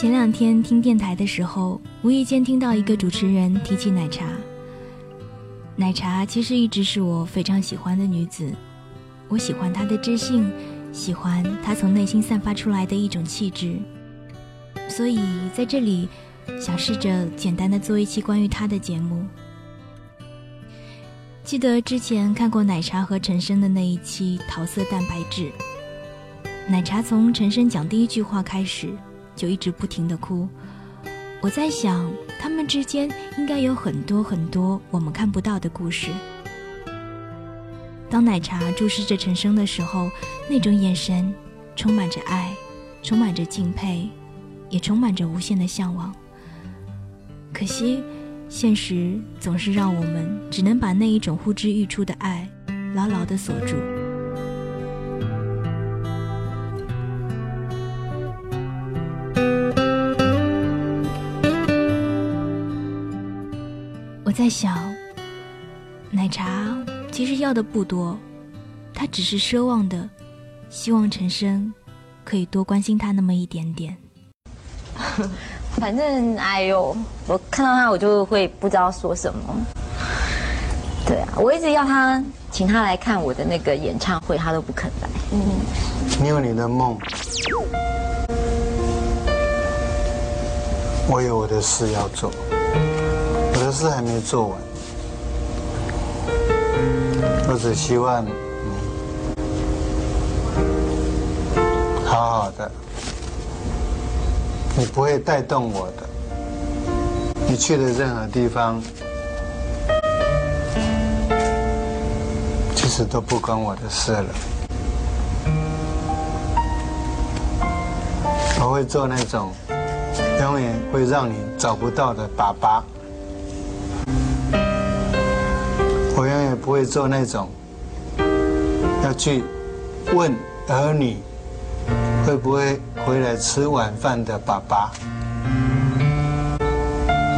前两天听电台的时候，无意间听到一个主持人提起奶茶。奶茶其实一直是我非常喜欢的女子，我喜欢她的知性，喜欢她从内心散发出来的一种气质。所以在这里，想试着简单的做一期关于她的节目。记得之前看过奶茶和陈升的那一期《桃色蛋白质》，奶茶从陈升讲第一句话开始，就一直不停的哭。我在想，他们之间应该有很多很多我们看不到的故事。当奶茶注视着陈升的时候，那种眼神充满着爱，充满着敬佩，也充满着无限的向往。可惜。现实总是让我们只能把那一种呼之欲出的爱牢牢的锁住。我在想，奶茶其实要的不多，他只是奢望的，希望陈深可以多关心他那么一点点。反正哎呦，我看到他我就会不知道说什么。对啊，我一直要他请他来看我的那个演唱会，他都不肯来。嗯，你有你的梦，我有我的事要做，我的事还没做完，我只希望你好好的。你不会带动我的，你去的任何地方，其实都不关我的事了。我会做那种永远会让你找不到的爸爸，不会做那种要去问儿女会不会。回来吃晚饭的爸爸，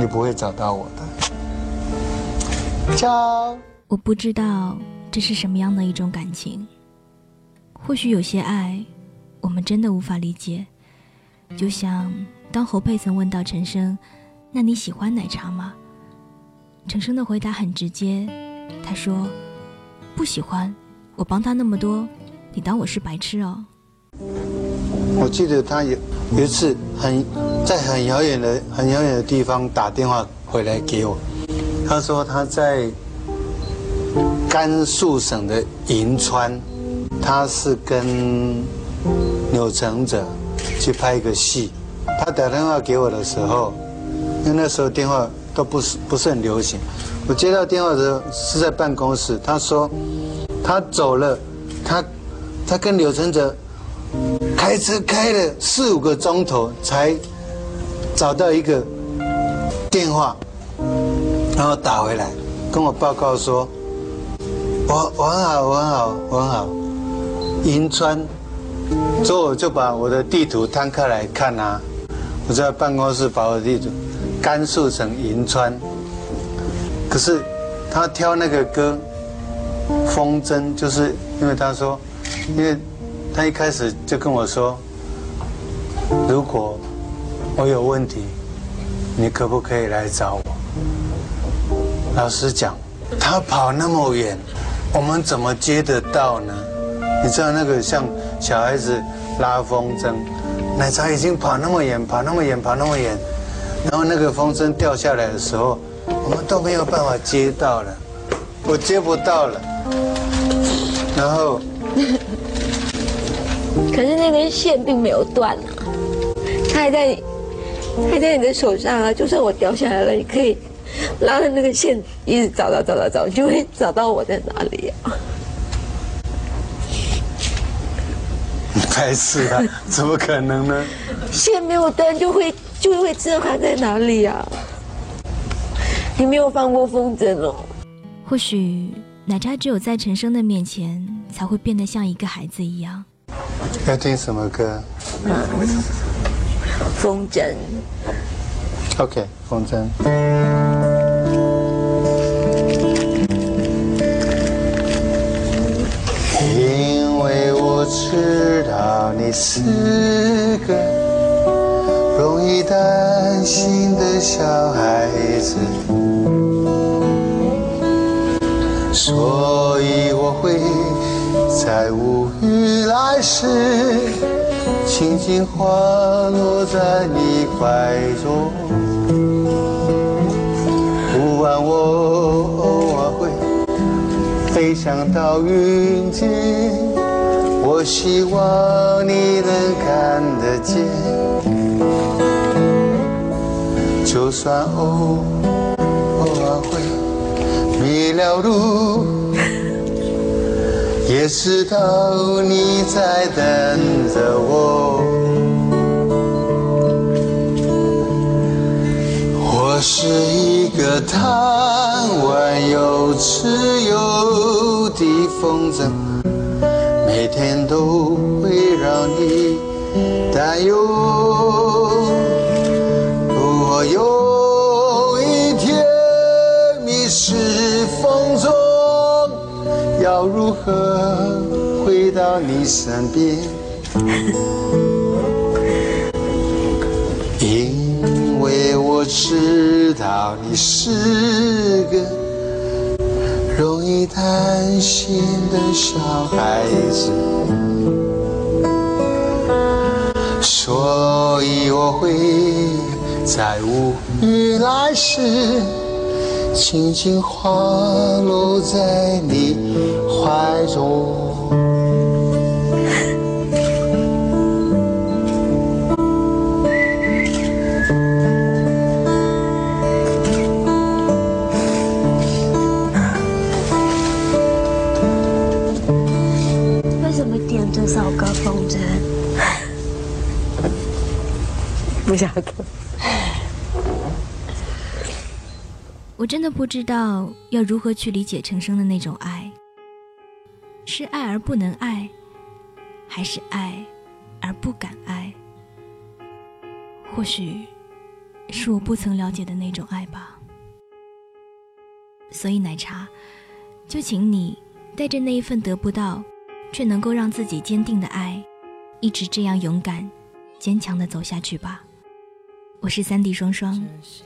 你不会找到我的。瞧，我不知道这是什么样的一种感情。或许有些爱，我们真的无法理解。就像当侯佩岑问到陈升：“那你喜欢奶茶吗？”陈升的回答很直接，他说：“不喜欢。我帮他那么多，你当我是白痴哦？”我记得他有有一次很在很遥远的很遥远的地方打电话回来给我，他说他在甘肃省的银川，他是跟柳承泽去拍一个戏。他打电话给我的时候，因为那时候电话都不是不是很流行，我接到电话的时候是在办公室。他说他走了，他他跟柳承泽。开车开了四五个钟头，才找到一个电话，然后打回来跟我报告说：“我我很好，我很好，我很好。”银川，之后我就把我的地图摊开来看啊，我在办公室把我的地图，甘肃省银川。可是他挑那个歌《风筝》，就是因为他说，因为。他一开始就跟我说：“如果我有问题，你可不可以来找我？”老实讲，他跑那么远，我们怎么接得到呢？你知道那个像小孩子拉风筝，奶茶已经跑那么远，跑那么远，跑那么远，然后那个风筝掉下来的时候，们都没有办法接到了，我接不到了，然后。可是那根线并没有断啊，它还在，还在你的手上啊。就算我掉下来了，你可以拉着那个线一直找找找找找，就会找到我在哪里啊。太是啊，怎么可能呢？线没有断，就会就会知道它在哪里啊。你没有放过风筝哦。或许奶茶只有在陈升的面前，才会变得像一个孩子一样。要听什么歌？风筝。OK，风筝。因为我知道你是个容易担心的小孩子，所以我会在无语来时，轻轻滑落在你怀中。不管我偶尔会飞翔到云间，我希望你能看得见。就算偶偶尔会迷了路，也知道你在等着我。我是一个贪玩又自由的风筝，每天都会让你担忧。要如何回到你身边？因为我知道你是个容易担心的小孩子，所以我会。在无语来时，轻轻滑落在你怀中。为什么点这首歌，风筝？不晓得。我真的不知道要如何去理解陈升的那种爱，是爱而不能爱，还是爱而不敢爱？或许是我不曾了解的那种爱吧。所以奶茶，就请你带着那一份得不到，却能够让自己坚定的爱，一直这样勇敢、坚强的走下去吧。我是三 D 双双，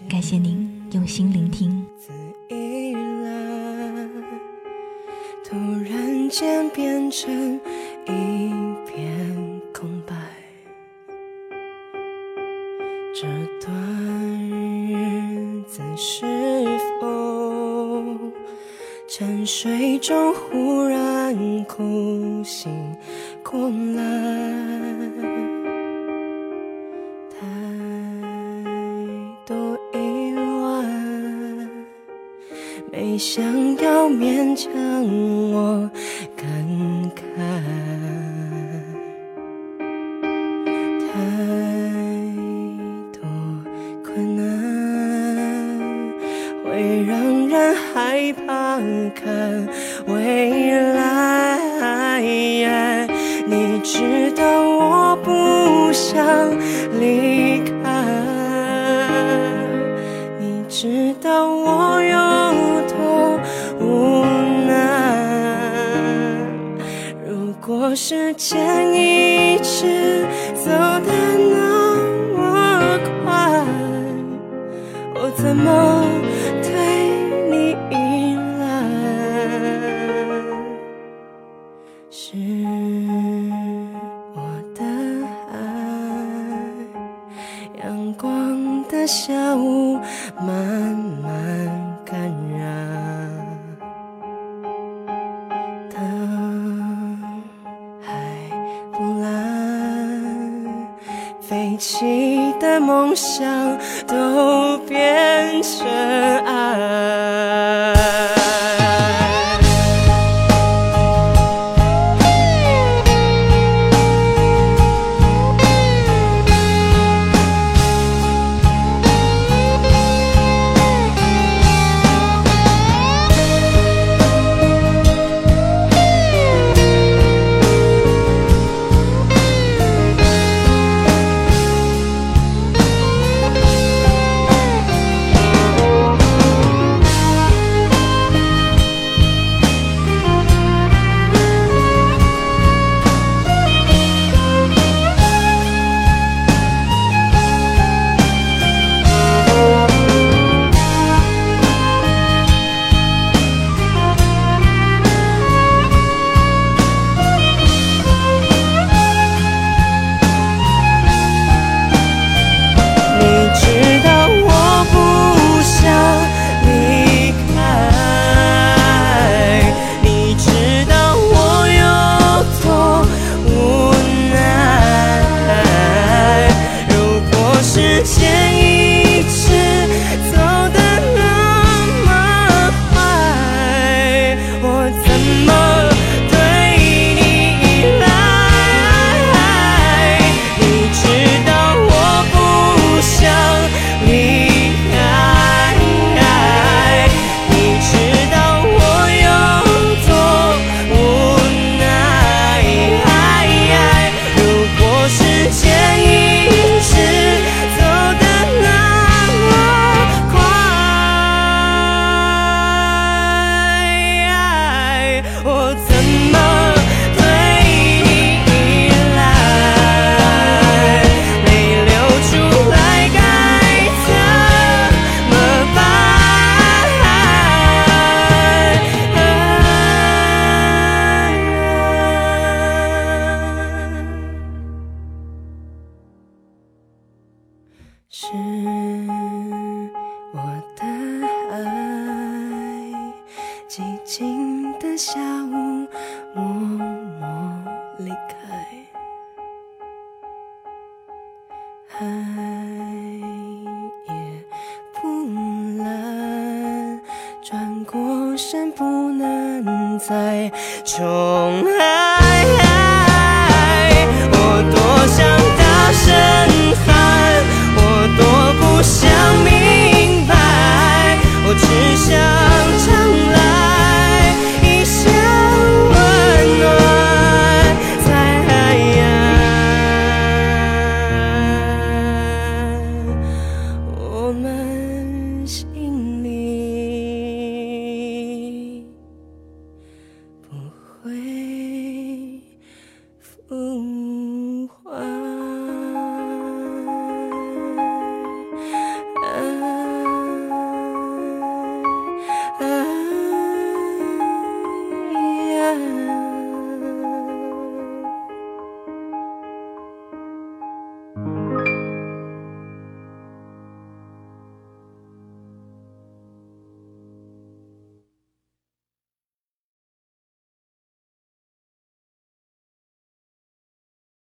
感谢您用心聆听。突然间变成一片你想要勉强我感慨，太多困难会让人害怕看未来。你知道我不想离开，想都变成爱。海也不蓝，转过身不能再重来。我多想大声喊，我多不想明白，我只想。